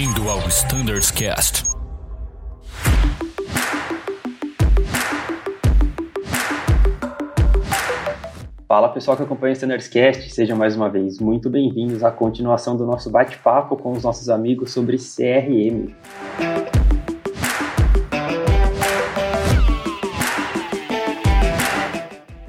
Bem-vindo ao Standards Cast. Fala pessoal que acompanha o Standards Cast, sejam mais uma vez muito bem-vindos à continuação do nosso bate-papo com os nossos amigos sobre CRM.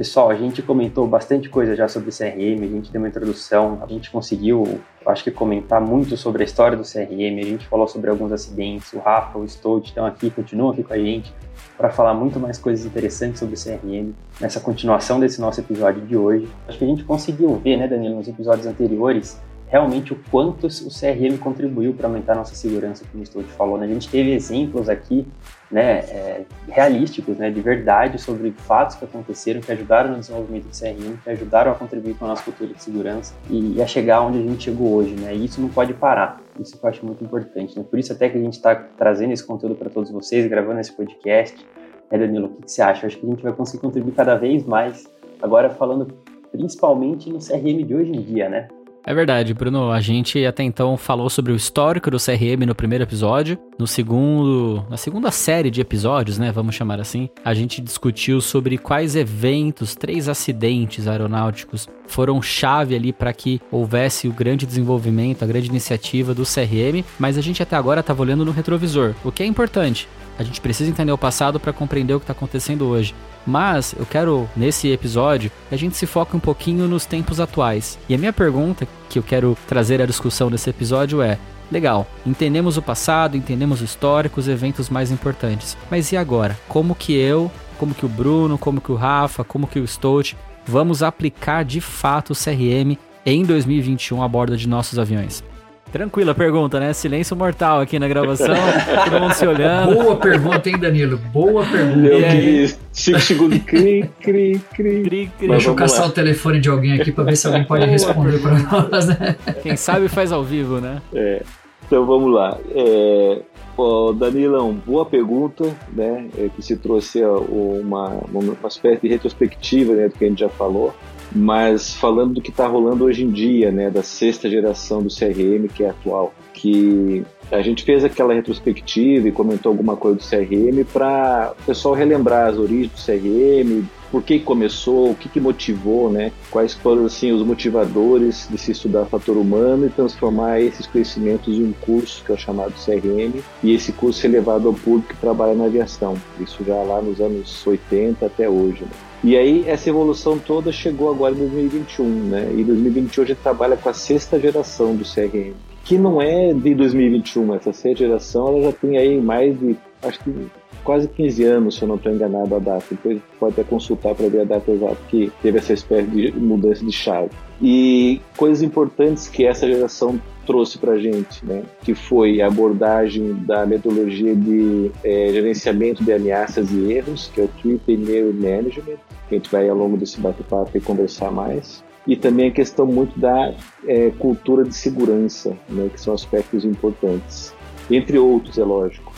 Pessoal, a gente comentou bastante coisa já sobre CRM, a gente deu uma introdução, a gente conseguiu, acho que comentar muito sobre a história do CRM, a gente falou sobre alguns acidentes, o Rafa, o Stout estão aqui, continuam aqui com a gente para falar muito mais coisas interessantes sobre o CRM nessa continuação desse nosso episódio de hoje. Acho que a gente conseguiu ver, né, Danilo, nos episódios anteriores, realmente o quanto o CRM contribuiu para aumentar nossa segurança, como o Stout falou. Né? A gente teve exemplos aqui né, é, realísticos, né, de verdade, sobre fatos que aconteceram, que ajudaram no desenvolvimento do CRM, que ajudaram a contribuir com a nossa cultura de segurança e, e a chegar onde a gente chegou hoje. Né? E isso não pode parar. Isso eu acho muito importante. Né? Por isso até que a gente está trazendo esse conteúdo para todos vocês, gravando esse podcast. É, Danilo, o que, que você acha? Eu acho que a gente vai conseguir contribuir cada vez mais, agora falando principalmente no CRM de hoje em dia, né? É verdade, Bruno. A gente até então falou sobre o histórico do CRM no primeiro episódio. No segundo, na segunda série de episódios, né, vamos chamar assim, a gente discutiu sobre quais eventos, três acidentes aeronáuticos foram chave ali para que houvesse o grande desenvolvimento, a grande iniciativa do CRM, mas a gente até agora estava olhando no retrovisor, o que é importante. A gente precisa entender o passado para compreender o que está acontecendo hoje. Mas eu quero, nesse episódio, que a gente se foque um pouquinho nos tempos atuais. E a minha pergunta que eu quero trazer à discussão nesse episódio é: legal, entendemos o passado, entendemos o histórico, os eventos mais importantes. Mas e agora? Como que eu, como que o Bruno, como que o Rafa, como que o Stout vamos aplicar de fato o CRM em 2021 a bordo de nossos aviões? Tranquila pergunta, né? Silêncio mortal aqui na gravação, todo mundo se olhando. Boa pergunta, hein, Danilo? Boa pergunta. Eu quis 5 segundos, cri, cri, cri. cri, cri. Deixa eu caçar lá. o telefone de alguém aqui para ver se alguém pode responder para nós, né? Quem sabe faz ao vivo, né? É. Então vamos lá. É, oh, Danilão, boa pergunta, né? É, que se trouxe uma, uma espécie de retrospectiva né, do que a gente já falou mas falando do que está rolando hoje em dia, né, da sexta geração do CRM, que é atual, que a gente fez aquela retrospectiva e comentou alguma coisa do CRM para o pessoal relembrar as origens do CRM, por que começou, o que, que motivou, né? Quais foram assim os motivadores de se estudar fator humano e transformar esses conhecimentos em um curso que é chamado CRM e esse curso ser levado ao público que trabalha na aviação. Isso já lá nos anos 80 até hoje. Né? E aí essa evolução toda chegou agora em 2021, né? E 2021 a gente trabalha com a sexta geração do CRM, que não é de 2021, essa sexta geração ela já tem aí mais de, acho que quase 15 anos, se eu não estou enganado a data. Depois pode até consultar para ver a data exata que teve essa espécie de mudança de chave. E coisas importantes que essa geração trouxe para a gente, né? que foi a abordagem da metodologia de é, gerenciamento de ameaças e erros, que é o Threat Layer Management, que a gente vai ao longo desse bate-papo conversar mais. E também a questão muito da é, cultura de segurança, né? que são aspectos importantes. Entre outros, é lógico.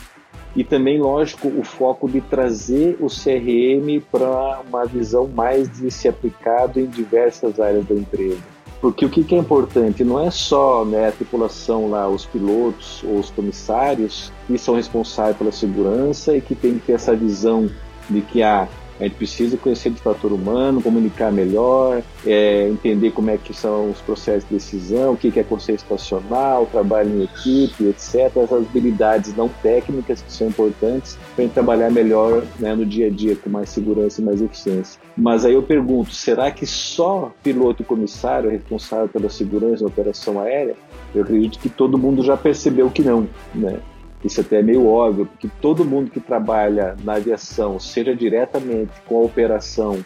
E também, lógico, o foco de trazer o CRM para uma visão mais de se aplicado em diversas áreas da empresa porque o que, é importante? Não é só né, a tripulação lá, os pilotos ou os comissários que são responsáveis pela segurança e que tem que ter essa visão de que ah, a gente precisa conhecer do fator humano, comunicar melhor, é, entender como é que são os processos de decisão, o que é conselho estacional, trabalho em equipe, etc. Essas habilidades não técnicas que são importantes para a gente trabalhar melhor né, no dia a dia, com mais segurança e mais eficiência. Mas aí eu pergunto, será que só piloto e comissário é responsável pela segurança da operação aérea? Eu acredito que todo mundo já percebeu que não, né? Isso até é meio óbvio, porque todo mundo que trabalha na aviação, seja diretamente com a operação,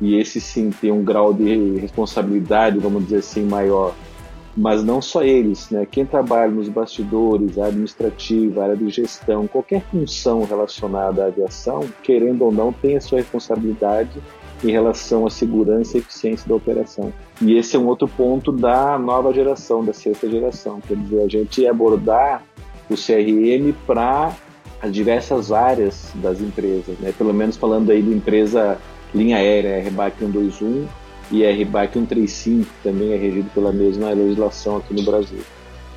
e esse sim tem um grau de responsabilidade, vamos dizer assim, maior, mas não só eles, né? Quem trabalha nos bastidores, a administrativa, área de gestão, qualquer função relacionada à aviação, querendo ou não, tem a sua responsabilidade em relação à segurança e eficiência da operação. E esse é um outro ponto da nova geração, da sexta geração, quer dizer, a gente abordar o CRM para as diversas áreas das empresas, né? pelo menos falando aí de empresa linha aérea, RBAC 121 e RBAC 135 também é regido pela mesma legislação aqui no Brasil.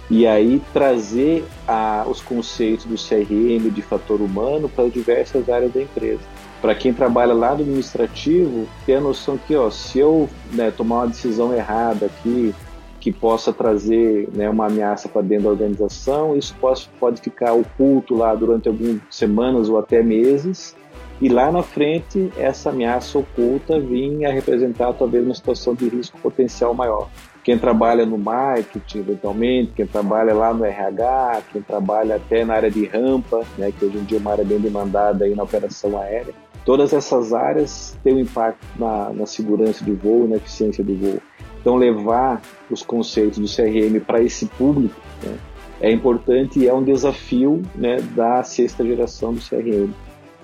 e aí trazer a, os conceitos do CRM de fator humano para diversas áreas da empresa. Para quem trabalha lá do administrativo, ter a noção que, ó, se eu né, tomar uma decisão errada aqui, que possa trazer né, uma ameaça para dentro da organização, isso pode, pode ficar oculto lá durante algumas semanas ou até meses, e lá na frente essa ameaça oculta vir a representar talvez uma situação de risco potencial maior quem trabalha no marketing, eventualmente, quem trabalha lá no RH, quem trabalha até na área de rampa, né, que hoje em dia é uma área bem demandada aí na operação aérea. Todas essas áreas têm um impacto na, na segurança do voo e na eficiência do voo. Então, levar os conceitos do CRM para esse público né, é importante e é um desafio né, da sexta geração do CRM.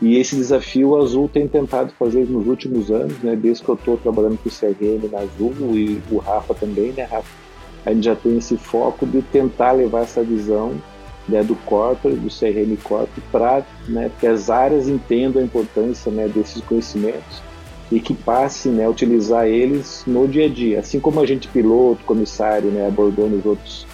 E esse desafio o Azul tem tentado fazer nos últimos anos, né? Desde que eu estou trabalhando com o CRM na Azul e o Rafa também, né, Rafa? A gente já tem esse foco de tentar levar essa visão né, do corporate, do CRM corporate, para né, que as áreas entendam a importância né, desses conhecimentos e que passem né, a utilizar eles no dia a dia. Assim como a gente, piloto, comissário, né, abordou nos outros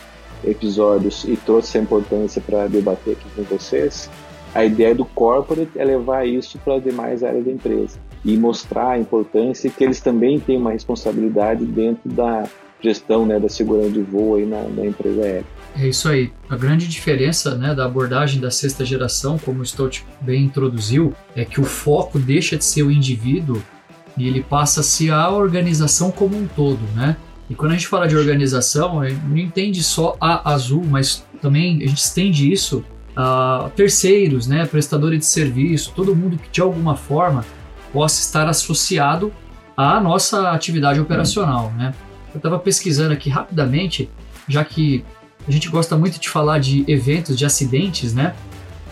episódios e trouxe essa importância para debater aqui com vocês, a ideia do corporate é levar isso para as demais áreas da empresa e mostrar a importância que eles também têm uma responsabilidade dentro da gestão né, da segurança de voo aí na, na empresa aérea. É isso aí. A grande diferença né, da abordagem da sexta geração, como o Stout bem introduziu, é que o foco deixa de ser o indivíduo e ele passa a a organização como um todo, né? E quando a gente fala de organização, a gente não entende só a Azul, mas também a gente estende isso uh, terceiros, né, prestadores de serviço, todo mundo que de alguma forma possa estar associado à nossa atividade operacional. Né? Eu estava pesquisando aqui rapidamente, já que a gente gosta muito de falar de eventos, de acidentes, né?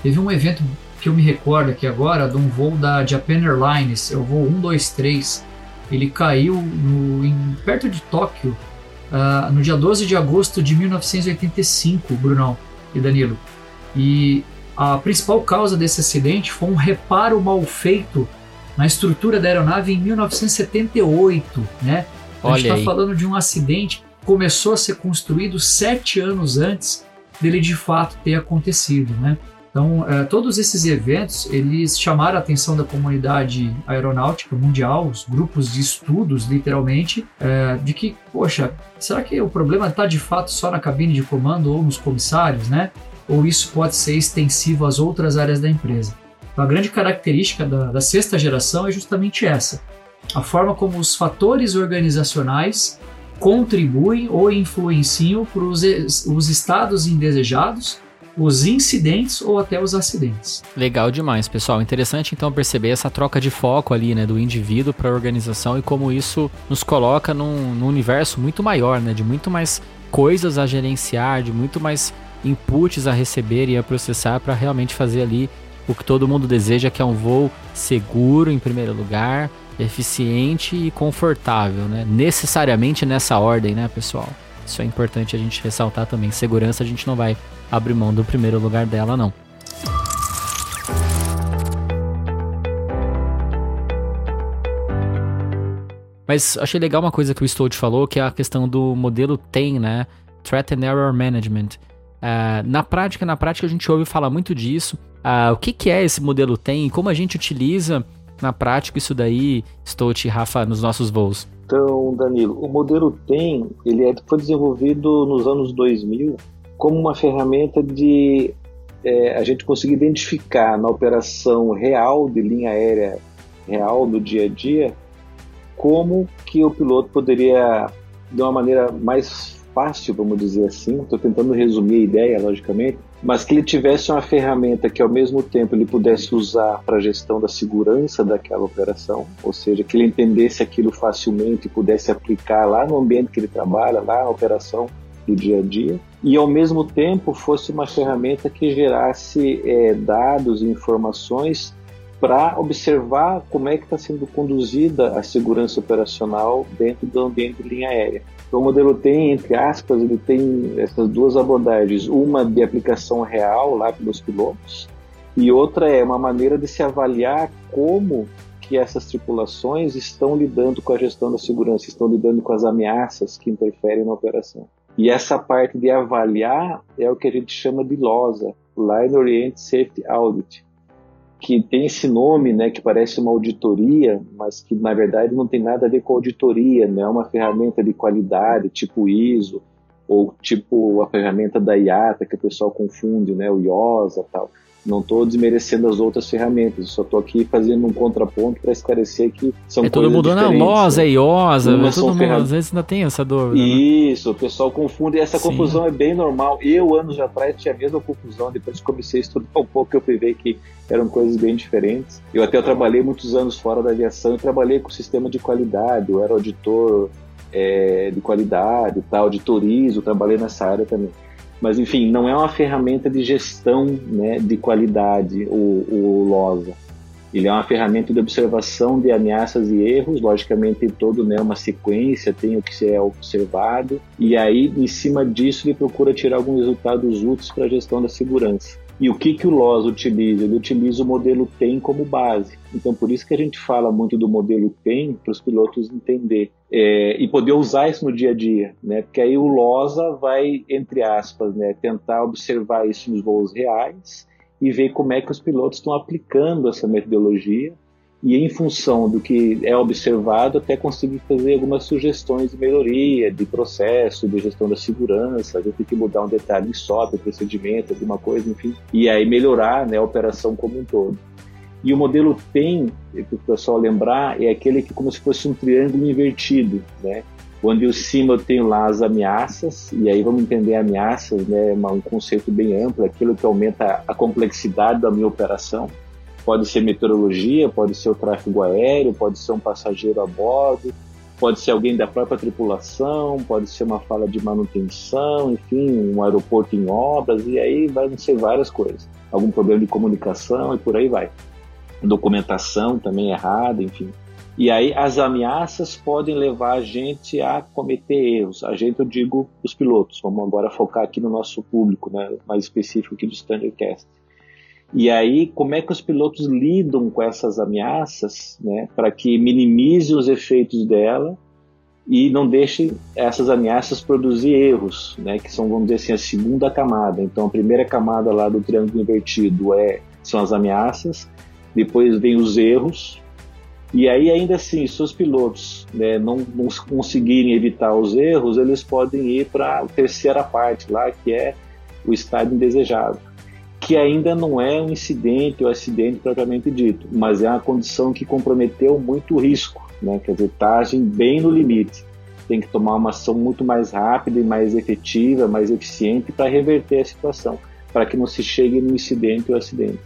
Teve um evento que eu me recordo aqui agora, de um voo da Japan Airlines, é o voo 123. Ele caiu no, em, perto de Tóquio uh, no dia 12 de agosto de 1985, Brunão e Danilo. E a principal causa desse acidente foi um reparo mal feito na estrutura da aeronave em 1978, né? A gente está falando de um acidente que começou a ser construído sete anos antes dele de fato ter acontecido, né? Então, é, todos esses eventos, eles chamaram a atenção da comunidade aeronáutica mundial, os grupos de estudos, literalmente, é, de que, poxa, será que o problema está de fato só na cabine de comando ou nos comissários, né? ou isso pode ser extensivo às outras áreas da empresa. Então, a grande característica da, da sexta geração é justamente essa: a forma como os fatores organizacionais contribuem ou influenciam para os, os estados indesejados os incidentes ou até os acidentes. Legal demais, pessoal. Interessante então perceber essa troca de foco ali, né, do indivíduo para a organização e como isso nos coloca num, num, universo muito maior, né, de muito mais coisas a gerenciar, de muito mais inputs a receber e a processar para realmente fazer ali o que todo mundo deseja, que é um voo seguro em primeiro lugar, eficiente e confortável, né? Necessariamente nessa ordem, né, pessoal? Isso é importante a gente ressaltar também. Segurança a gente não vai abrir mão do primeiro lugar dela, não. Mas achei legal uma coisa que o Stout falou, que é a questão do modelo TEM, né? Threat and Error Management. Uh, na prática, na prática a gente ouve falar muito disso. Uh, o que, que é esse modelo TEM e como a gente utiliza na prática isso daí, Stout e Rafa, nos nossos voos? Então, Danilo, o modelo TEM ele é, foi desenvolvido nos anos 2000 como uma ferramenta de é, a gente conseguir identificar na operação real de linha aérea real do dia a dia como que o piloto poderia de uma maneira mais fácil, vamos dizer assim, estou tentando resumir a ideia, logicamente, mas que ele tivesse uma ferramenta que ao mesmo tempo ele pudesse usar para a gestão da segurança daquela operação, ou seja, que ele entendesse aquilo facilmente e pudesse aplicar lá no ambiente que ele trabalha, lá na operação do dia a dia, e ao mesmo tempo fosse uma ferramenta que gerasse é, dados e informações para observar como é que está sendo conduzida a segurança operacional dentro do ambiente de linha aérea. Então, o modelo tem, entre aspas, ele tem essas duas abordagens, uma de aplicação real lá pelos pilotos e outra é uma maneira de se avaliar como que essas tripulações estão lidando com a gestão da segurança, estão lidando com as ameaças que interferem na operação. E essa parte de avaliar é o que a gente chama de LOSA, Line Orient Safety Audit, que tem esse nome, né, que parece uma auditoria, mas que na verdade não tem nada a ver com auditoria, né, é uma ferramenta de qualidade, tipo ISO, ou tipo a ferramenta da IATA, que o pessoal confunde, né, o IOSA tal. Não estou desmerecendo as outras ferramentas, só estou aqui fazendo um contraponto para esclarecer que são é todo mundo, não, né? IOSA, mas todo mundo às vezes ainda tem essa dúvida. Né? Isso, né? o pessoal confunde, e essa Sim. confusão é bem normal. Eu, anos atrás, tinha a mesma confusão, depois comecei a estudar um pouco, eu fui ver que eram coisas bem diferentes. Eu até eu trabalhei muitos anos fora da aviação e trabalhei com sistema de qualidade, eu era auditor é, de qualidade, tal, de turismo, trabalhei nessa área também. Mas, enfim, não é uma ferramenta de gestão né, de qualidade, o, o LOSA. Ele é uma ferramenta de observação de ameaças e erros, logicamente tem todo né, uma sequência, tem o que é observado, e aí, em cima disso, ele procura tirar alguns resultados úteis para a gestão da segurança. E o que, que o LOS utiliza? Ele utiliza o modelo TEM como base. Então, por isso que a gente fala muito do modelo TEM para os pilotos entender é, e poder usar isso no dia a dia, né? Porque aí o LOSA vai, entre aspas, né, tentar observar isso nos voos reais e ver como é que os pilotos estão aplicando essa metodologia e em função do que é observado até conseguir fazer algumas sugestões de melhoria, de processo, de gestão da segurança, a gente tem que mudar um detalhe em software, procedimento, alguma coisa, enfim, e aí melhorar né, a operação como um todo. E o modelo TEM, para o pessoal lembrar, é aquele que como se fosse um triângulo invertido, né? onde o cima eu tenho lá as ameaças, e aí vamos entender ameaças, né, um conceito bem amplo, aquilo que aumenta a complexidade da minha operação, Pode ser meteorologia, pode ser o tráfego aéreo, pode ser um passageiro a bordo, pode ser alguém da própria tripulação, pode ser uma fala de manutenção, enfim, um aeroporto em obras, e aí vai ser várias coisas. Algum problema de comunicação e por aí vai. Documentação também errada, enfim. E aí as ameaças podem levar a gente a cometer erros. A gente, eu digo, os pilotos. Vamos agora focar aqui no nosso público, né, mais específico aqui do Standardcast. E aí, como é que os pilotos lidam com essas ameaças, né, para que minimize os efeitos dela e não deixe essas ameaças produzir erros, né, que são, vamos dizer assim, a segunda camada. Então, a primeira camada lá do triângulo invertido é são as ameaças, depois vem os erros, e aí, ainda assim, se os pilotos né, não, não, conseguirem evitar os erros, eles podem ir para a terceira parte lá, que é o estado indesejado que ainda não é um incidente ou acidente propriamente dito, mas é uma condição que comprometeu muito o risco, né? quer dizer, está bem no limite. Tem que tomar uma ação muito mais rápida e mais efetiva, mais eficiente para reverter a situação, para que não se chegue no incidente ou acidente.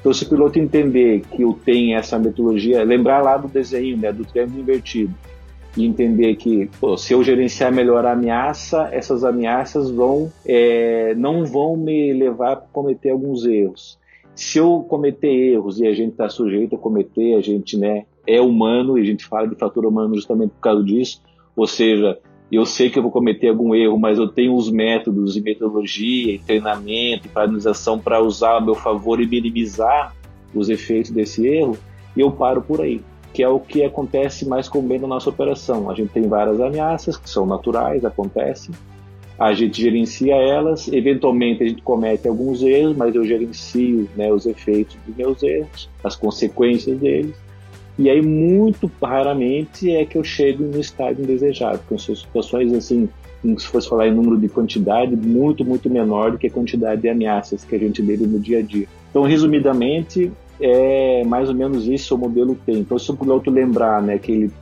Então, se o piloto entender que o tem essa metodologia, lembrar lá do desenho, né, do triângulo invertido, e entender que pô, se eu gerenciar melhor a ameaça, essas ameaças vão é, não vão me levar a cometer alguns erros. Se eu cometer erros e a gente está sujeito a cometer, a gente né, é humano e a gente fala de fator humano justamente por causa disso. Ou seja, eu sei que eu vou cometer algum erro, mas eu tenho os métodos e metodologia, e treinamento, e padronização para usar a meu favor e minimizar os efeitos desse erro, eu paro por aí que é o que acontece mais comum na nossa operação. A gente tem várias ameaças que são naturais, acontecem, a gente gerencia elas, eventualmente a gente comete alguns erros, mas eu gerencio né, os efeitos dos meus erros, as consequências deles, e aí muito raramente é que eu chego no estágio indesejado, com situações assim, se fosse falar em número de quantidade, muito, muito menor do que a quantidade de ameaças que a gente lida no dia a dia. Então, resumidamente, é mais ou menos isso o modelo tem. Então, se o piloto lembrar né, que ele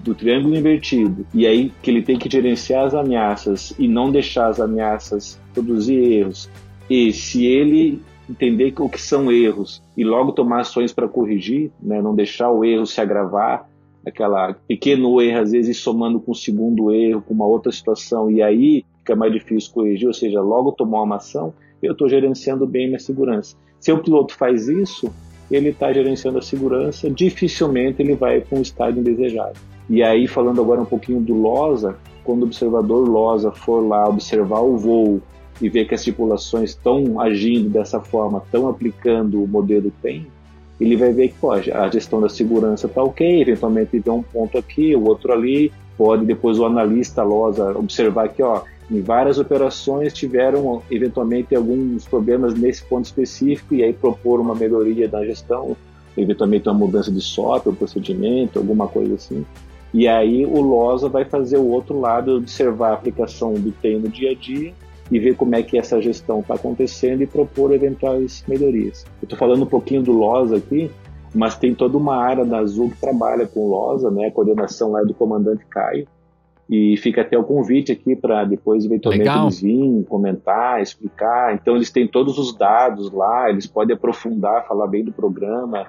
do triângulo invertido e aí que ele tem que gerenciar as ameaças e não deixar as ameaças produzir erros e se ele entender o que são erros e logo tomar ações para corrigir, né, não deixar o erro se agravar, aquela pequeno erro às vezes somando com o segundo erro, com uma outra situação e aí fica mais difícil corrigir, ou seja, logo tomar uma ação, eu estou gerenciando bem minha segurança. Se o piloto faz isso, ele está gerenciando a segurança, dificilmente ele vai para um estado indesejado. E aí, falando agora um pouquinho do LOSA, quando o observador LOSA for lá observar o voo e ver que as tripulações estão agindo dessa forma, estão aplicando o modelo TEM, ele vai ver que pô, a gestão da segurança está ok, eventualmente tem um ponto aqui, o outro ali, pode depois o analista LOSA observar que ó, Em várias operações tiveram eventualmente alguns problemas nesse ponto específico e aí propor uma melhoria da gestão, eventualmente uma mudança de software, procedimento, alguma coisa assim. E aí o LOSA vai fazer o outro lado, observar a aplicação do TEM no dia a dia e ver como é que essa gestão está acontecendo e propor eventuais melhorias. Eu estou falando um pouquinho do LOSA aqui, mas tem toda uma área da Azul que trabalha com LOSA, né, a coordenação lá é do comandante Caio, e fica até o convite aqui para depois eventualmente Legal. eles virem comentar, explicar. Então eles têm todos os dados lá, eles podem aprofundar, falar bem do programa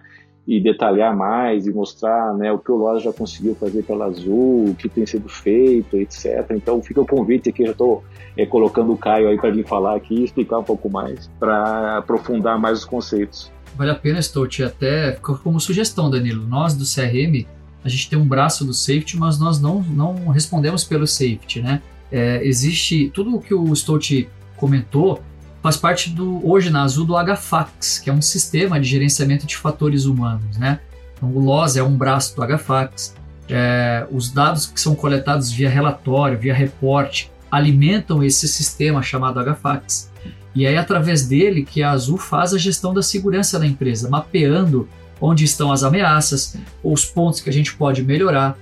e detalhar mais e mostrar né, o que o Loja já conseguiu fazer pela Azul, o que tem sido feito, etc. Então fica o convite aqui, já estou é, colocando o Caio aí para vir falar aqui e explicar um pouco mais, para aprofundar mais os conceitos. Vale a pena, Stout, até como sugestão, Danilo. Nós do CRM a gente tem um braço do safety, mas nós não, não respondemos pelo safety, né? É, existe tudo o que o Stout comentou faz parte do hoje na Azul do HFAX, que é um sistema de gerenciamento de fatores humanos, né? Então, o LOS é um braço do HFAX. É, os dados que são coletados via relatório, via reporte, alimentam esse sistema chamado HFAX. E é através dele que a Azul faz a gestão da segurança da empresa, mapeando onde estão as ameaças, os pontos que a gente pode melhorar,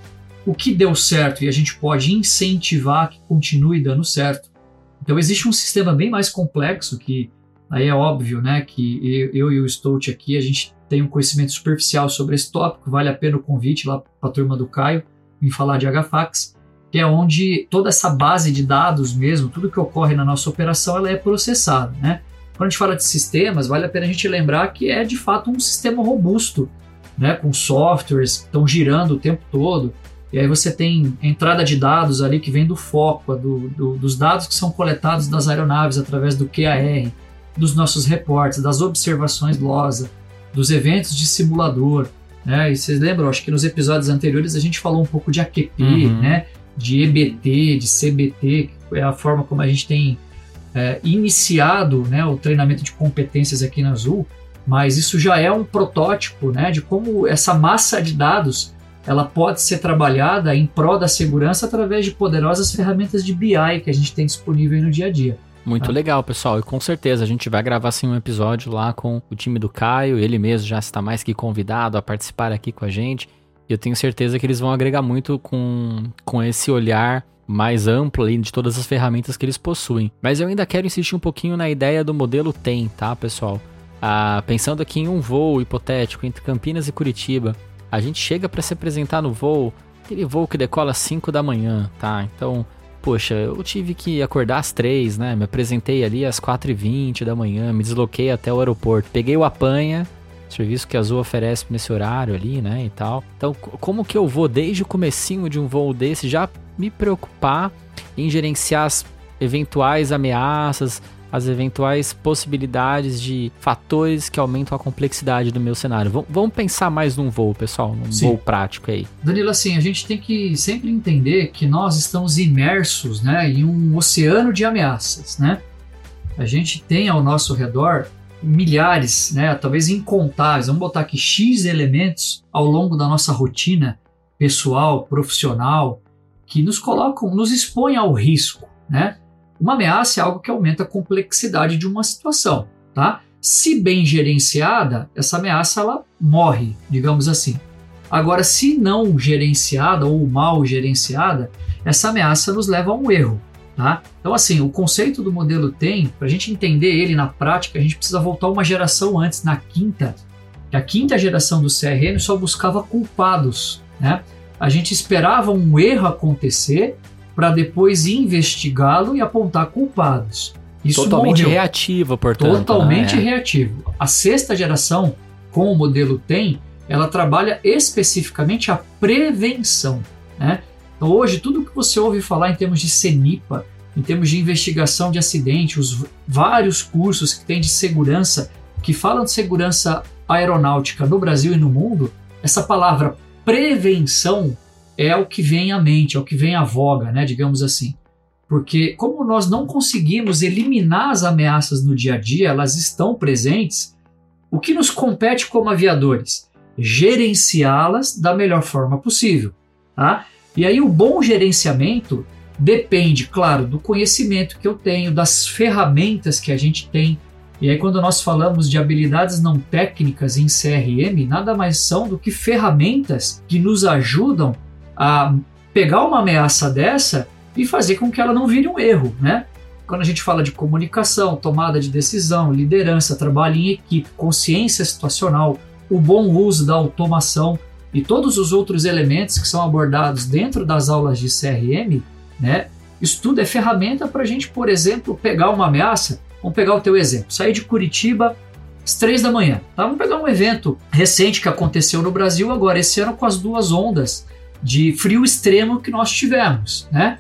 o que deu certo e a gente pode incentivar que continue dando certo. Então existe um sistema bem mais complexo que aí é óbvio, né, que eu e o Stout aqui a gente tem um conhecimento superficial sobre esse tópico, vale a pena o convite lá para a turma do Caio em falar de HFAX, que é onde toda essa base de dados mesmo, tudo que ocorre na nossa operação, ela é processada, né? Quando a gente fala de sistemas, vale a pena a gente lembrar que é de fato um sistema robusto, né, com softwares que estão girando o tempo todo. E aí você tem entrada de dados ali que vem do foco, do, do, dos dados que são coletados das aeronaves através do QAR, dos nossos reportes, das observações LOSA, dos eventos de simulador. Né? E vocês lembram, acho que nos episódios anteriores a gente falou um pouco de AQP, uhum. né? de EBT, de CBT, que é a forma como a gente tem é, iniciado né, o treinamento de competências aqui na Azul, mas isso já é um protótipo né, de como essa massa de dados ela pode ser trabalhada em prol da segurança através de poderosas ferramentas de BI que a gente tem disponível no dia a dia. Muito ah. legal, pessoal. E com certeza a gente vai gravar sim um episódio lá com o time do Caio. Ele mesmo já está mais que convidado a participar aqui com a gente. E eu tenho certeza que eles vão agregar muito com, com esse olhar mais amplo ali de todas as ferramentas que eles possuem. Mas eu ainda quero insistir um pouquinho na ideia do modelo TEM, tá, pessoal? Ah, pensando aqui em um voo hipotético entre Campinas e Curitiba, a gente chega para se apresentar no voo, aquele voo que decola às 5 da manhã, tá? Então, poxa, eu tive que acordar às 3, né? Me apresentei ali às 4h20 da manhã, me desloquei até o aeroporto, peguei o apanha, serviço que a Azul oferece nesse horário ali, né, e tal. Então, como que eu vou desde o comecinho de um voo desse já me preocupar em gerenciar as eventuais ameaças, as eventuais possibilidades de fatores que aumentam a complexidade do meu cenário. V vamos pensar mais num voo, pessoal, num Sim. voo prático aí. Danilo, assim, a gente tem que sempre entender que nós estamos imersos né, em um oceano de ameaças, né? A gente tem ao nosso redor milhares, né, talvez incontáveis, vamos botar aqui X elementos ao longo da nossa rotina pessoal, profissional, que nos colocam, nos expõem ao risco, né? Uma ameaça é algo que aumenta a complexidade de uma situação, tá? Se bem gerenciada, essa ameaça ela morre, digamos assim. Agora, se não gerenciada ou mal gerenciada, essa ameaça nos leva a um erro, tá? Então, assim, o conceito do modelo tem, para a gente entender ele na prática, a gente precisa voltar uma geração antes, na quinta, a quinta geração do CRM só buscava culpados, né? A gente esperava um erro acontecer para depois investigá-lo e apontar culpados. Isso Totalmente morreu. reativo, portanto. Totalmente né? reativo. A sexta geração, com o modelo TEM, ela trabalha especificamente a prevenção. Né? Então, hoje, tudo que você ouve falar em termos de CENIPA, em termos de investigação de acidente, os vários cursos que tem de segurança, que falam de segurança aeronáutica no Brasil e no mundo, essa palavra prevenção é o que vem à mente, é o que vem à voga, né, digamos assim. Porque como nós não conseguimos eliminar as ameaças no dia a dia, elas estão presentes, o que nos compete como aviadores? Gerenciá-las da melhor forma possível. Tá? E aí o bom gerenciamento Depende, claro, do conhecimento que eu tenho, das ferramentas que a gente tem. E aí, quando nós falamos de habilidades não técnicas em CRM, nada mais são do que ferramentas que nos ajudam a pegar uma ameaça dessa e fazer com que ela não vire um erro, né? Quando a gente fala de comunicação, tomada de decisão, liderança, trabalho em equipe, consciência situacional, o bom uso da automação e todos os outros elementos que são abordados dentro das aulas de CRM, né? Isso tudo é ferramenta para a gente, por exemplo, pegar uma ameaça. Vamos pegar o teu exemplo. Sair de Curitiba às três da manhã. Tá? Vamos pegar um evento recente que aconteceu no Brasil agora, esse ano com as duas ondas de frio extremo que nós tivemos, né?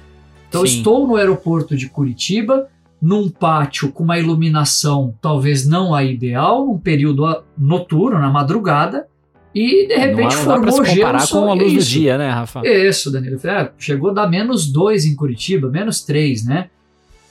Então Sim. estou no aeroporto de Curitiba, num pátio com uma iluminação talvez não a ideal, num período noturno, na madrugada, e de repente não, não formou dá se comparar gelo. com a luz isso. do dia, né, Rafa? Isso, Danilo. É, chegou a dar menos 2 em Curitiba, menos 3, né?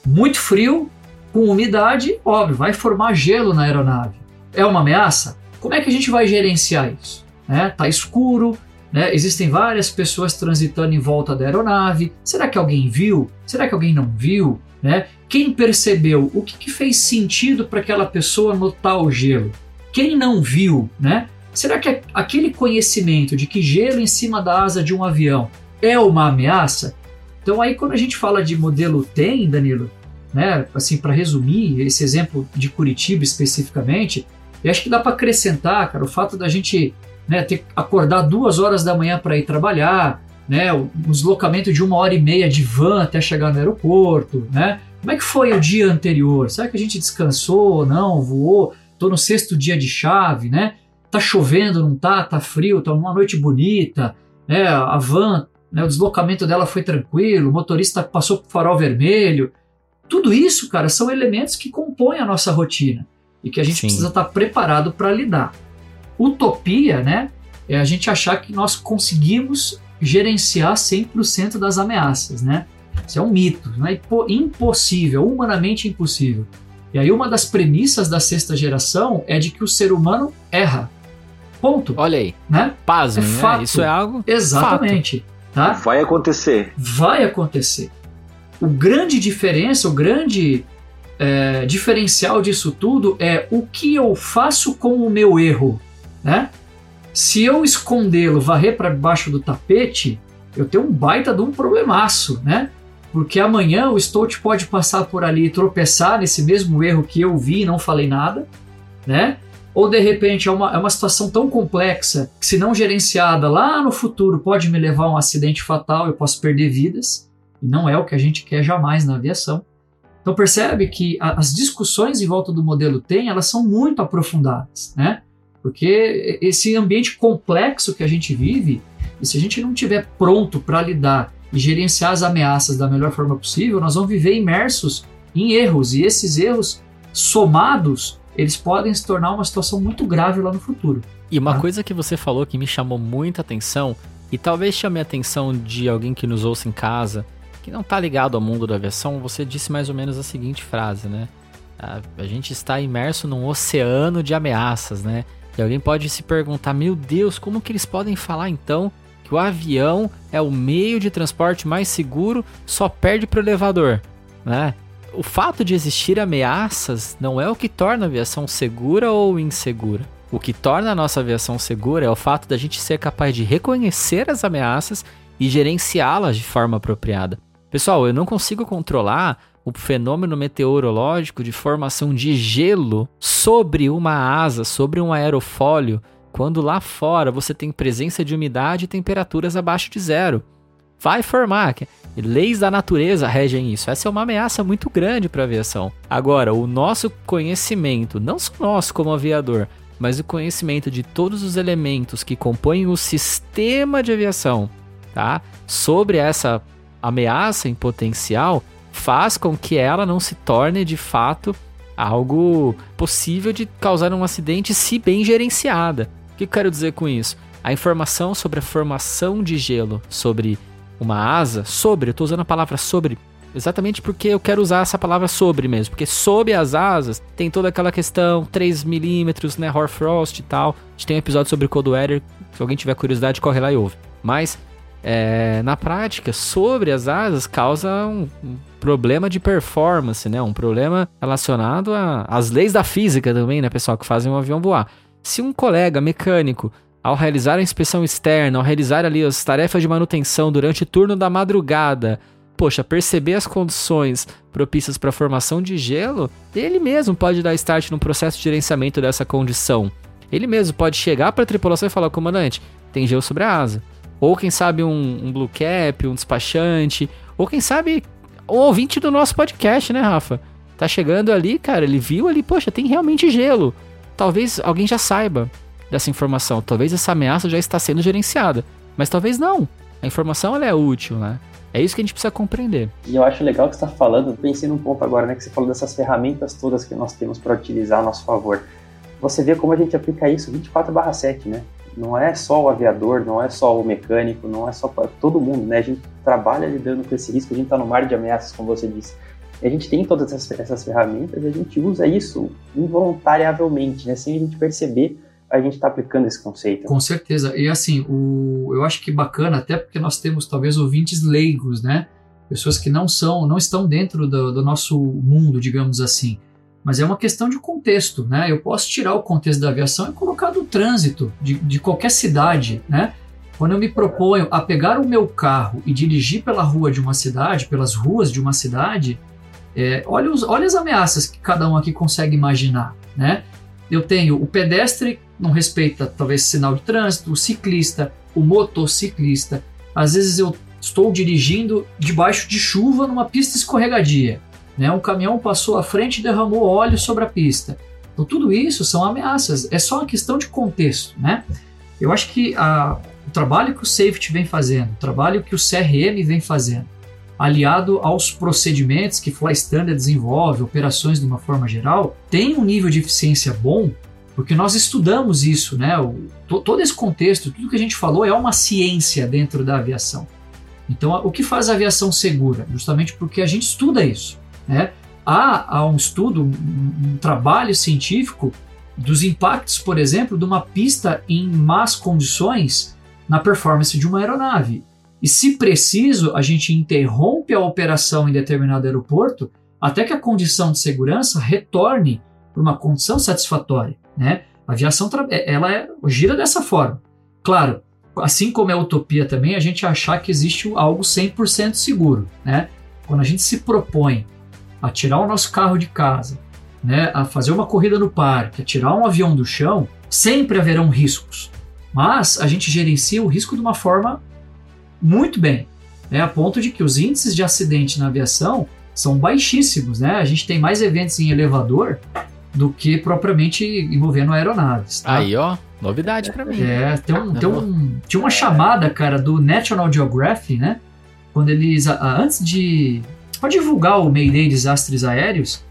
Muito frio, com umidade, óbvio, vai formar gelo na aeronave. É uma ameaça? Como é que a gente vai gerenciar isso? É, tá escuro, né? Existem várias pessoas transitando em volta da aeronave. Será que alguém viu? Será que alguém não viu? Né? Quem percebeu? O que, que fez sentido para aquela pessoa notar o gelo? Quem não viu? Né? Será que aquele conhecimento de que gelo em cima da asa de um avião é uma ameaça? Então aí quando a gente fala de modelo TEM, Danilo, né, assim para resumir esse exemplo de Curitiba especificamente, eu acho que dá para acrescentar, cara, o fato da gente né, ter que acordar duas horas da manhã para ir trabalhar, né, o, deslocamento de uma hora e meia de van até chegar no aeroporto, né? Como é que foi o dia anterior? Será que a gente descansou ou não? Voou? Tô no sexto dia de chave, né? Tá chovendo, não tá? Tá frio, tá uma noite bonita, né? A van, né, o deslocamento dela foi tranquilo, o motorista passou por farol vermelho. Tudo isso, cara, são elementos que compõem a nossa rotina e que a gente Sim. precisa estar preparado para lidar. Utopia, né? É a gente achar que nós conseguimos gerenciar 100% das ameaças, né? Isso é um mito, não é impossível, humanamente impossível. E aí uma das premissas da sexta geração é de que o ser humano erra. Ponto. Olha aí. Né? Pasme, é né? fato. Isso é algo. Exatamente. Tá? Vai acontecer. Vai acontecer. O grande diferença, o grande é, diferencial disso tudo é o que eu faço com o meu erro né? Se eu escondê-lo, varrer para baixo do tapete, eu tenho um baita de um problemaço, né? Porque amanhã o Stout pode passar por ali e tropeçar nesse mesmo erro que eu vi e não falei nada, né? Ou de repente é uma, é uma situação tão complexa que, se não gerenciada lá no futuro, pode me levar a um acidente fatal, eu posso perder vidas, e não é o que a gente quer jamais na aviação. Então percebe que a, as discussões em volta do modelo TEM, elas são muito aprofundadas, né? Porque esse ambiente complexo que a gente vive, e se a gente não tiver pronto para lidar e gerenciar as ameaças da melhor forma possível, nós vamos viver imersos em erros e esses erros somados, eles podem se tornar uma situação muito grave lá no futuro. E uma tá? coisa que você falou que me chamou muita atenção e talvez chame a atenção de alguém que nos ouça em casa, que não está ligado ao mundo da aviação, você disse mais ou menos a seguinte frase, né? A, a gente está imerso num oceano de ameaças, né? E alguém pode se perguntar: meu Deus, como que eles podem falar então que o avião é o meio de transporte mais seguro, só perde para o elevador, né? O fato de existir ameaças não é o que torna a aviação segura ou insegura. O que torna a nossa aviação segura é o fato da gente ser capaz de reconhecer as ameaças e gerenciá-las de forma apropriada. Pessoal, eu não consigo controlar o fenômeno meteorológico de formação de gelo sobre uma asa, sobre um aerofólio, quando lá fora você tem presença de umidade e temperaturas abaixo de zero. Vai formar. Leis da natureza regem isso. Essa é uma ameaça muito grande para a aviação. Agora, o nosso conhecimento, não só nosso como aviador, mas o conhecimento de todos os elementos que compõem o sistema de aviação, tá? Sobre essa ameaça em potencial, faz com que ela não se torne de fato algo possível de causar um acidente se bem gerenciada. O que eu quero dizer com isso? A informação sobre a formação de gelo sobre uma asa, sobre, eu estou usando a palavra sobre exatamente porque eu quero usar essa palavra sobre mesmo, porque sob as asas tem toda aquela questão 3 milímetros, né, hoarfrost e tal. A gente tem um episódio sobre Cold Weather, se alguém tiver curiosidade, corre lá e ouve. Mas é, na prática, sobre as asas, causa um, um, problema de performance, né? Um problema relacionado às leis da física também, né, pessoal, que fazem um avião voar. Se um colega mecânico, ao realizar a inspeção externa, ao realizar ali as tarefas de manutenção durante o turno da madrugada, poxa, perceber as condições propícias para a formação de gelo, ele mesmo pode dar start no processo de gerenciamento dessa condição. Ele mesmo pode chegar para a tripulação e falar: comandante, tem gelo sobre a asa. Ou quem sabe um, um blue cap, um despachante, ou quem sabe um ouvinte do nosso podcast, né, Rafa? Tá chegando ali, cara, ele viu ali, poxa, tem realmente gelo. Talvez alguém já saiba dessa informação. Talvez essa ameaça já está sendo gerenciada, mas talvez não. A informação ela é útil, né? É isso que a gente precisa compreender. E eu acho legal que você está falando, pensei num ponto agora, né, que você falou dessas ferramentas todas que nós temos para utilizar a nosso favor. Você vê como a gente aplica isso 24/7, né? Não é só o aviador, não é só o mecânico, não é só todo mundo, né? A gente trabalha lidando com esse risco, a gente está no mar de ameaças, como você disse. E a gente tem todas essas, essas ferramentas a gente usa isso involuntariamente, né? Sem a gente perceber a gente está aplicando esse conceito. Com certeza. E assim, o, eu acho que bacana, até porque nós temos talvez ouvintes leigos, né? Pessoas que não são, não estão dentro do, do nosso mundo, digamos assim. Mas é uma questão de contexto, né? Eu posso tirar o contexto da aviação e colocar do trânsito de, de qualquer cidade, né? Quando eu me proponho a pegar o meu carro e dirigir pela rua de uma cidade, pelas ruas de uma cidade, é, olha, os, olha as ameaças que cada um aqui consegue imaginar, né? Eu tenho o pedestre não respeita talvez sinal de trânsito, o ciclista, o motociclista. Às vezes eu estou dirigindo debaixo de chuva numa pista escorregadia. Né? Um caminhão passou à frente e derramou óleo sobre a pista. Então tudo isso são ameaças, é só uma questão de contexto. Né? Eu acho que a, o trabalho que o Safety vem fazendo, o trabalho que o CRM vem fazendo, aliado aos procedimentos que Fly Standard desenvolve, operações de uma forma geral, tem um nível de eficiência bom porque nós estudamos isso, né? O, todo esse contexto, tudo que a gente falou é uma ciência dentro da aviação. Então, o que faz a aviação segura? Justamente porque a gente estuda isso, né? Há, há um estudo, um, um trabalho científico dos impactos, por exemplo, de uma pista em más condições na performance de uma aeronave. E se preciso, a gente interrompe a operação em determinado aeroporto até que a condição de segurança retorne para uma condição satisfatória. Né? A aviação é, ela é, gira dessa forma. Claro, assim como é utopia também, a gente achar que existe algo 100% seguro. Né? Quando a gente se propõe a tirar o nosso carro de casa, né, a fazer uma corrida no parque, a tirar um avião do chão, sempre haverão riscos. Mas a gente gerencia o risco de uma forma muito bem, né, a ponto de que os índices de acidente na aviação são baixíssimos. Né? A gente tem mais eventos em elevador do que propriamente envolvendo aeronaves. Tá? Aí, ó, novidade para mim. É, tem, um, tem um, tinha uma chamada, cara, do National Geographic, né? Quando eles, antes de para divulgar o Mayday Desastres Aéreos,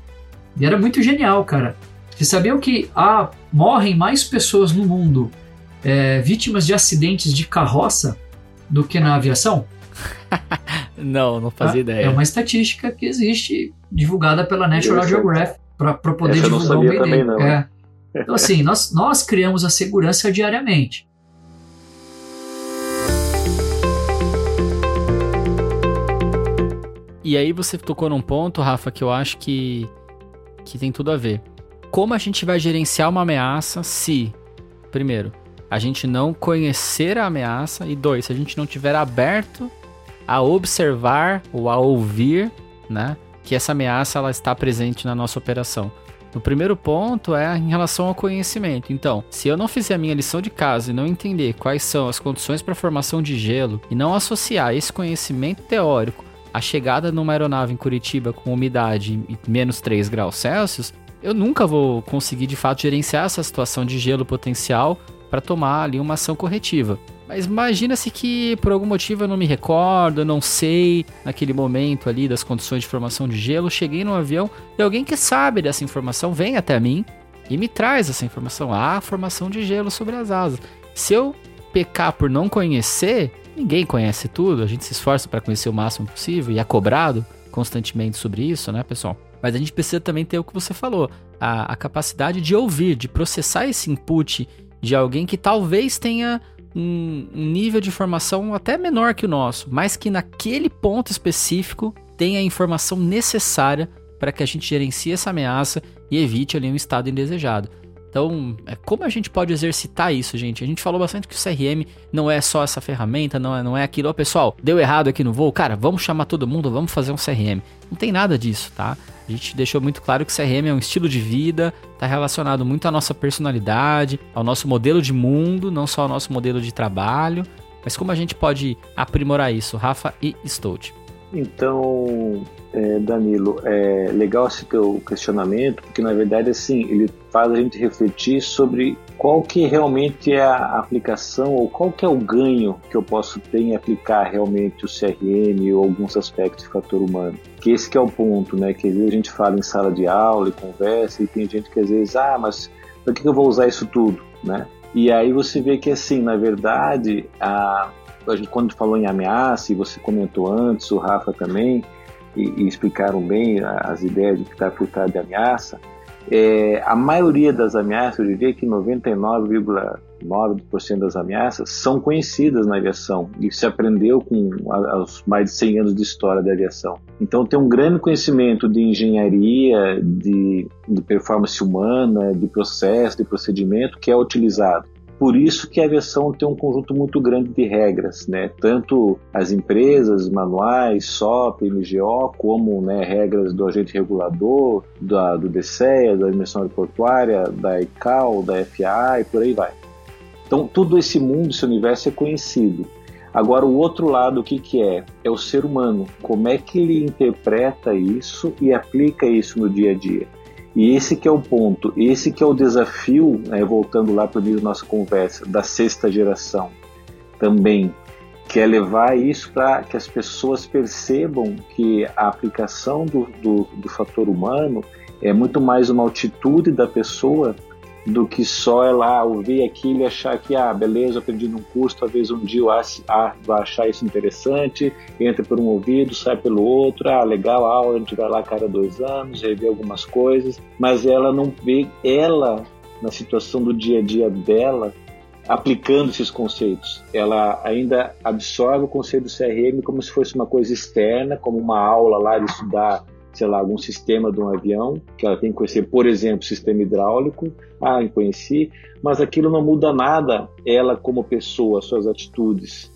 e era muito genial, cara. Vocês sabiam que há, morrem mais pessoas no mundo é, vítimas de acidentes de carroça do que na aviação? não, não fazia ah, ideia. É uma estatística que existe divulgada pela National Geographic para poder Essa divulgar o Mayday. Também, não, é. Então, assim, nós, nós criamos a segurança diariamente. E aí você tocou num ponto, Rafa, que eu acho que, que tem tudo a ver. Como a gente vai gerenciar uma ameaça se, primeiro, a gente não conhecer a ameaça e dois, se a gente não tiver aberto a observar ou a ouvir, né, que essa ameaça ela está presente na nossa operação. O primeiro ponto é em relação ao conhecimento. Então, se eu não fizer a minha lição de casa e não entender quais são as condições para formação de gelo e não associar esse conhecimento teórico à chegada numa aeronave em Curitiba com umidade menos 3 graus Celsius, eu nunca vou conseguir de fato gerenciar essa situação de gelo potencial para tomar ali uma ação corretiva. Mas imagina-se que por algum motivo eu não me recordo, não sei naquele momento ali das condições de formação de gelo, cheguei no avião e alguém que sabe dessa informação vem até mim e me traz essa informação, a formação de gelo sobre as asas. Se eu pecar por não conhecer, ninguém conhece tudo, a gente se esforça para conhecer o máximo possível e é cobrado constantemente sobre isso, né, pessoal? Mas a gente precisa também ter o que você falou, a, a capacidade de ouvir, de processar esse input de alguém que talvez tenha um, um nível de informação até menor que o nosso, mas que naquele ponto específico tem a informação necessária para que a gente gerencie essa ameaça e evite ali um estado indesejado. Então, é, como a gente pode exercitar isso, gente? A gente falou bastante que o CRM não é só essa ferramenta, não é, não é aquilo. Ô, pessoal, deu errado aqui no voo, cara, vamos chamar todo mundo, vamos fazer um CRM. Não tem nada disso, tá? A gente deixou muito claro que o CRM é um estilo de vida, está relacionado muito à nossa personalidade, ao nosso modelo de mundo, não só ao nosso modelo de trabalho. Mas como a gente pode aprimorar isso, Rafa e Stout? Então, é, Danilo, é legal esse teu questionamento, porque na verdade assim ele faz a gente refletir sobre qual que realmente é a aplicação ou qual que é o ganho que eu posso ter em aplicar realmente o CRM ou alguns aspectos de fator humano. Que esse que é o ponto, né? Que às vezes a gente fala em sala de aula e conversa e tem gente que às vezes, ah, mas para que eu vou usar isso tudo, né? E aí você vê que assim, na verdade, a, a gente, quando falou em ameaça, e você comentou antes, o Rafa também, e, e explicaram bem as ideias de que está por trás de ameaça, é, a maioria das ameaças, eu diria que 99,9% das ameaças são conhecidas na aviação e se aprendeu com os mais de 100 anos de história da aviação. Então tem um grande conhecimento de engenharia, de, de performance humana, de processo, de procedimento que é utilizado. Por isso que a aviação tem um conjunto muito grande de regras, né? Tanto as empresas, manuais, SOP, MGO, como né, regras do agente regulador, da, do DCEA, da dimensão aeroportuária, da ICAO, da FAA e por aí vai. Então, todo esse mundo, esse universo é conhecido. Agora, o outro lado, o que, que é? É o ser humano. Como é que ele interpreta isso e aplica isso no dia a dia? E esse que é o ponto, esse que é o desafio, né, voltando lá para o início da nossa conversa, da sexta geração também, que é levar isso para que as pessoas percebam que a aplicação do, do, do fator humano é muito mais uma atitude da pessoa do que só ela ouvir aquilo e achar que, ah, beleza, eu aprendi num curso, talvez um dia eu vai achar isso interessante, entra por um ouvido, sai pelo outro, ah, legal a aula, a gente vai lá cada dois anos, rever algumas coisas, mas ela não vê ela, na situação do dia a dia dela, aplicando esses conceitos. Ela ainda absorve o conceito do CRM como se fosse uma coisa externa, como uma aula lá de estudar sei lá, algum sistema de um avião, que ela tem que conhecer, por exemplo, sistema hidráulico, ah, eu conheci, mas aquilo não muda nada ela como pessoa, suas atitudes.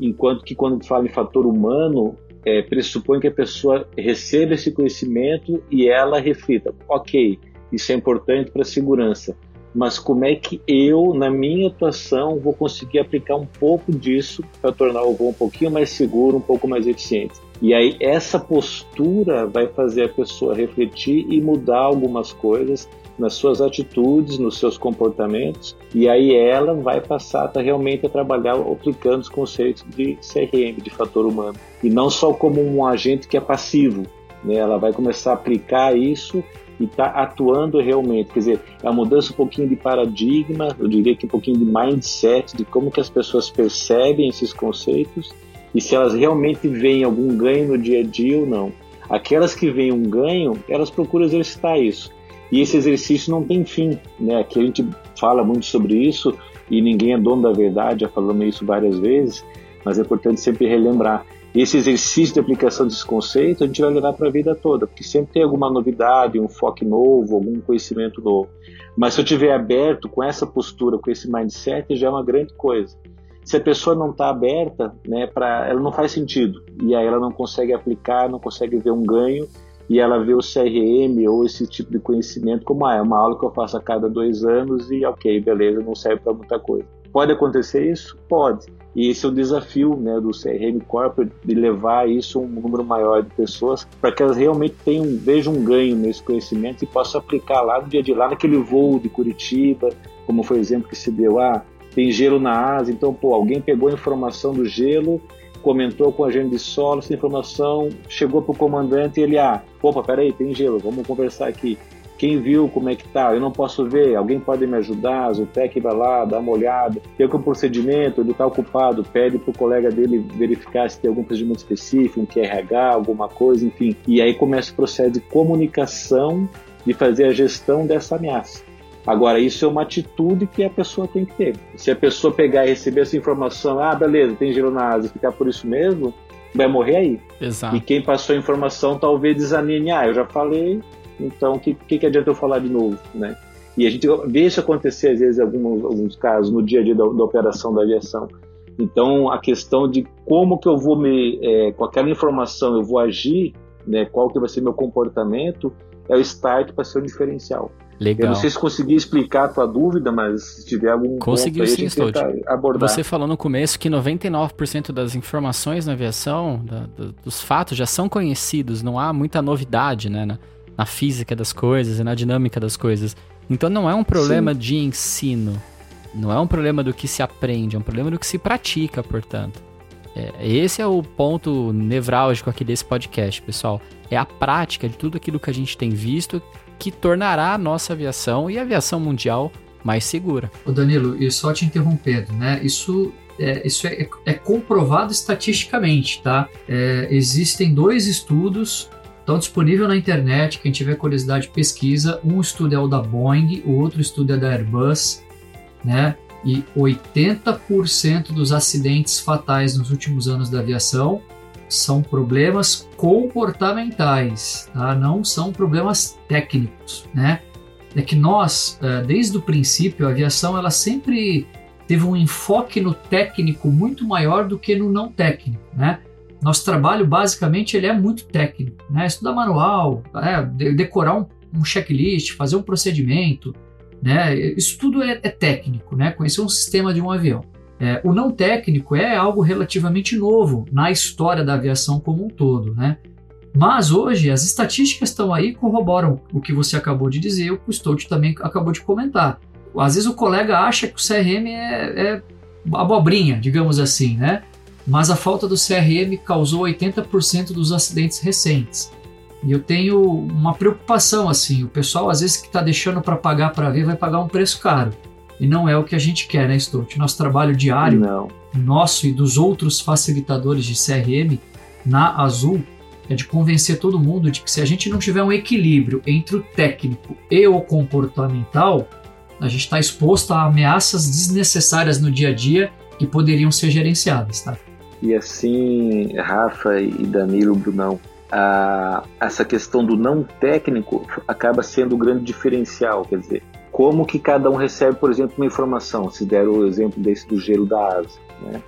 Enquanto que quando fala em fator humano, é, pressupõe que a pessoa receba esse conhecimento e ela reflita, ok, isso é importante para a segurança, mas como é que eu, na minha atuação, vou conseguir aplicar um pouco disso para tornar o voo um pouquinho mais seguro, um pouco mais eficiente? E aí essa postura vai fazer a pessoa refletir e mudar algumas coisas nas suas atitudes, nos seus comportamentos, e aí ela vai passar a, realmente a trabalhar aplicando os conceitos de CRM, de fator humano, e não só como um agente que é passivo, né? Ela vai começar a aplicar isso e está atuando realmente. Quer dizer, é uma mudança um pouquinho de paradigma, eu diria que um pouquinho de mindset, de como que as pessoas percebem esses conceitos e se elas realmente veem algum ganho no dia a dia ou não. Aquelas que veem um ganho, elas procuram exercitar isso. E esse exercício não tem fim, né? Aqui a gente fala muito sobre isso e ninguém é dono da verdade, já falamos isso várias vezes, mas é importante sempre relembrar. Esse exercício de aplicação desses conceitos a gente vai levar para a vida toda, porque sempre tem alguma novidade, um foco novo, algum conhecimento novo. Mas se eu estiver aberto com essa postura, com esse mindset, já é uma grande coisa se a pessoa não está aberta, né, para ela não faz sentido e aí ela não consegue aplicar, não consegue ver um ganho e ela vê o CRM ou esse tipo de conhecimento como ah, é uma aula que eu faço a cada dois anos e ok, beleza, não serve para muita coisa. Pode acontecer isso? Pode. E esse é o desafio né, do CRM Corporate de levar isso a um número maior de pessoas para que elas realmente tenham, vejam um ganho nesse conhecimento e possam aplicar lá no dia dia, lá naquele voo de Curitiba, como foi o exemplo que se deu, ah, tem gelo na asa, então, pô, alguém pegou a informação do gelo, comentou com a gente de solo, essa informação chegou para o comandante e ele, ah, opa, peraí, tem gelo, vamos conversar aqui. Quem viu como é que tá? Eu não posso ver, alguém pode me ajudar? A Zutec vai lá, dá uma olhada. Tem algum procedimento, ele está ocupado, pede para o colega dele verificar se tem algum procedimento específico, um QRH, alguma coisa, enfim. E aí começa o processo de comunicação, de fazer a gestão dessa ameaça Agora, isso é uma atitude que a pessoa tem que ter. Se a pessoa pegar e receber essa informação, ah, beleza, tem gelo na asa ficar por isso mesmo, vai morrer aí. Exato. E quem passou a informação talvez desanime, ah, eu já falei, então o que, que, que adianta eu falar de novo, né? E a gente vê isso acontecer, às vezes, em alguns, alguns casos, no dia a dia da, da, operação da aviação. Então, a questão de como que eu vou me, é, com aquela informação, eu vou agir, né, qual que vai ser meu comportamento, é o start para ser o diferencial. Legal. Eu não sei se consegui explicar a tua dúvida, mas se tiver algum Conseguiu ponto aí, sim, Stout. abordar. Você falou no começo que 99% das informações na aviação, da, da, dos fatos, já são conhecidos, não há muita novidade né, na, física das coisas e na dinâmica das coisas. Então não é um problema sim. de ensino, não é um problema do que se aprende, é um problema do que se pratica, portanto. É, esse é o ponto nevrálgico aqui desse podcast, pessoal. É a prática de tudo aquilo que a gente tem visto que tornará a nossa aviação e a aviação mundial mais segura. O Danilo, e só te interrompendo, né? Isso é, isso é, é, comprovado estatisticamente, tá? É, existem dois estudos, estão disponíveis na internet, quem tiver curiosidade pesquisa. Um estudo é o da Boeing, o outro estudo é da Airbus, né? E 80% dos acidentes fatais nos últimos anos da aviação são problemas comportamentais, tá? não são problemas técnicos, né? É que nós, é, desde o princípio, a aviação ela sempre teve um enfoque no técnico muito maior do que no não técnico, né? Nosso trabalho, basicamente, ele é muito técnico, né? Estudar manual, é, decorar um, um, checklist, fazer um procedimento, né? Isso tudo é, é técnico, né? Conhecer um sistema de um avião. É, o não técnico é algo relativamente novo na história da aviação como um todo, né? Mas hoje as estatísticas estão aí corroboram o que você acabou de dizer, o que o Stout também acabou de comentar. Às vezes o colega acha que o CRM é, é abobrinha, digamos assim, né? Mas a falta do CRM causou 80% dos acidentes recentes. E eu tenho uma preocupação assim, o pessoal às vezes que está deixando para pagar para ver vai pagar um preço caro. E não é o que a gente quer, né, Stout? Nosso trabalho diário, não. nosso e dos outros facilitadores de CRM na Azul, é de convencer todo mundo de que se a gente não tiver um equilíbrio entre o técnico e o comportamental, a gente está exposto a ameaças desnecessárias no dia a dia que poderiam ser gerenciadas, tá? E assim, Rafa e Danilo, Brunão, a, essa questão do não técnico acaba sendo o grande diferencial, quer dizer, como que cada um recebe, por exemplo, uma informação, se der o exemplo desse do gelo da asa, né?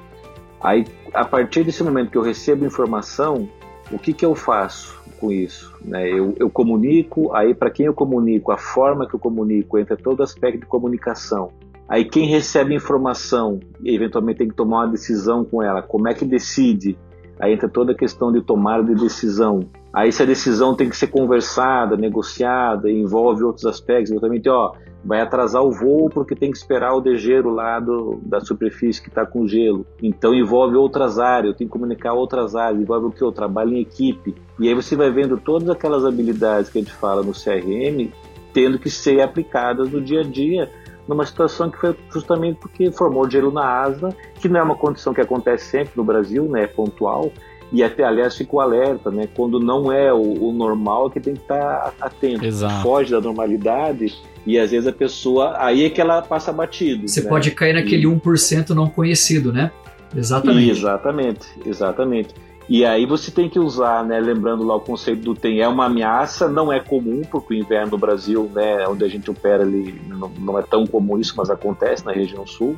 Aí, a partir desse momento que eu recebo informação, o que que eu faço com isso? Né? Eu, eu comunico, aí para quem eu comunico, a forma que eu comunico, entra todo aspecto de comunicação. Aí quem recebe informação, eventualmente tem que tomar uma decisão com ela, como é que decide? Aí entra toda a questão de tomada de decisão. Aí se a decisão tem que ser conversada, negociada, envolve outros aspectos, eventualmente, ó, vai atrasar o voo porque tem que esperar o degelo lá do, da superfície que está com gelo. Então envolve outras áreas, tem que comunicar outras áreas, envolve o que? O trabalho em equipe. E aí você vai vendo todas aquelas habilidades que a gente fala no CRM tendo que ser aplicadas no dia a dia numa situação que foi justamente porque formou gelo na asa, que não é uma condição que acontece sempre no Brasil, né, é pontual, e até, aliás, fica o alerta, né? Quando não é o, o normal, é que tem que estar atento. Exato. Foge da normalidade e às vezes a pessoa. Aí é que ela passa batido. Você né? pode cair naquele e... 1% não conhecido, né? Exatamente. Exatamente, exatamente. E aí você tem que usar, né, lembrando lá o conceito do tem, é uma ameaça, não é comum, porque o inverno no Brasil, né, onde a gente opera ali, não, não é tão comum isso, mas acontece na região sul,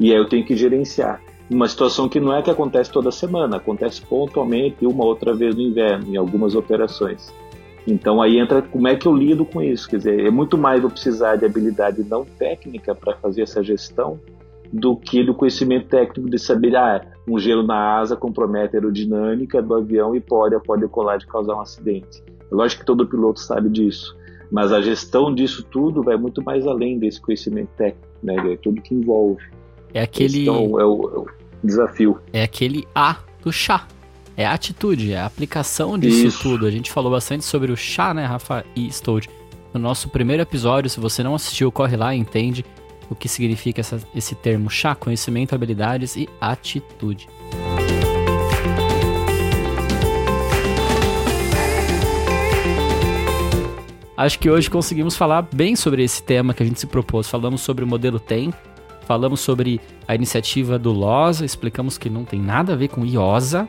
e aí eu tenho que gerenciar. Uma situação que não é que acontece toda semana, acontece pontualmente uma outra vez no inverno, em algumas operações. Então aí entra como é que eu lido com isso, quer dizer, é muito mais eu precisar de habilidade não técnica para fazer essa gestão do que do conhecimento técnico de saber, ah, um gelo na asa compromete a aerodinâmica do avião e pode, pode colar de causar um acidente. Lógico que todo piloto sabe disso, mas a gestão disso tudo vai muito mais além desse conhecimento técnico, né? É tudo que envolve. É aquele. Então, é o, é o desafio. É aquele A do chá. É a atitude, é a aplicação disso Isso. tudo. A gente falou bastante sobre o chá, né, Rafa e Stold, no nosso primeiro episódio. Se você não assistiu, corre lá e entende o que significa essa, esse termo chá, conhecimento, habilidades e atitude. acho que hoje conseguimos falar bem sobre esse tema que a gente se propôs. Falamos sobre o modelo TEM, falamos sobre a iniciativa do LOSA, explicamos que não tem nada a ver com IOSA,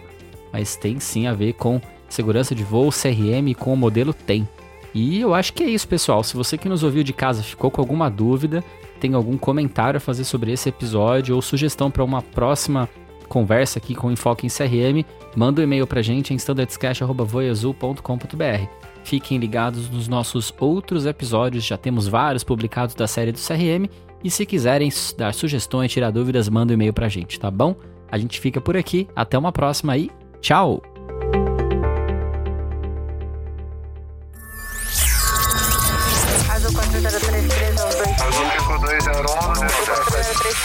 mas tem sim a ver com segurança de voo, CRM com o modelo TEM. E eu acho que é isso, pessoal. Se você que nos ouviu de casa ficou com alguma dúvida, tem algum comentário a fazer sobre esse episódio ou sugestão para uma próxima conversa aqui com Enfoque em CRM, manda um e-mail para a gente em standardscash.voiazul.com.br. Fiquem ligados nos nossos outros episódios, já temos vários publicados da série do CRM. E se quiserem dar sugestões, tirar dúvidas, manda um e-mail para a gente, tá bom? A gente fica por aqui, até uma próxima e tchau!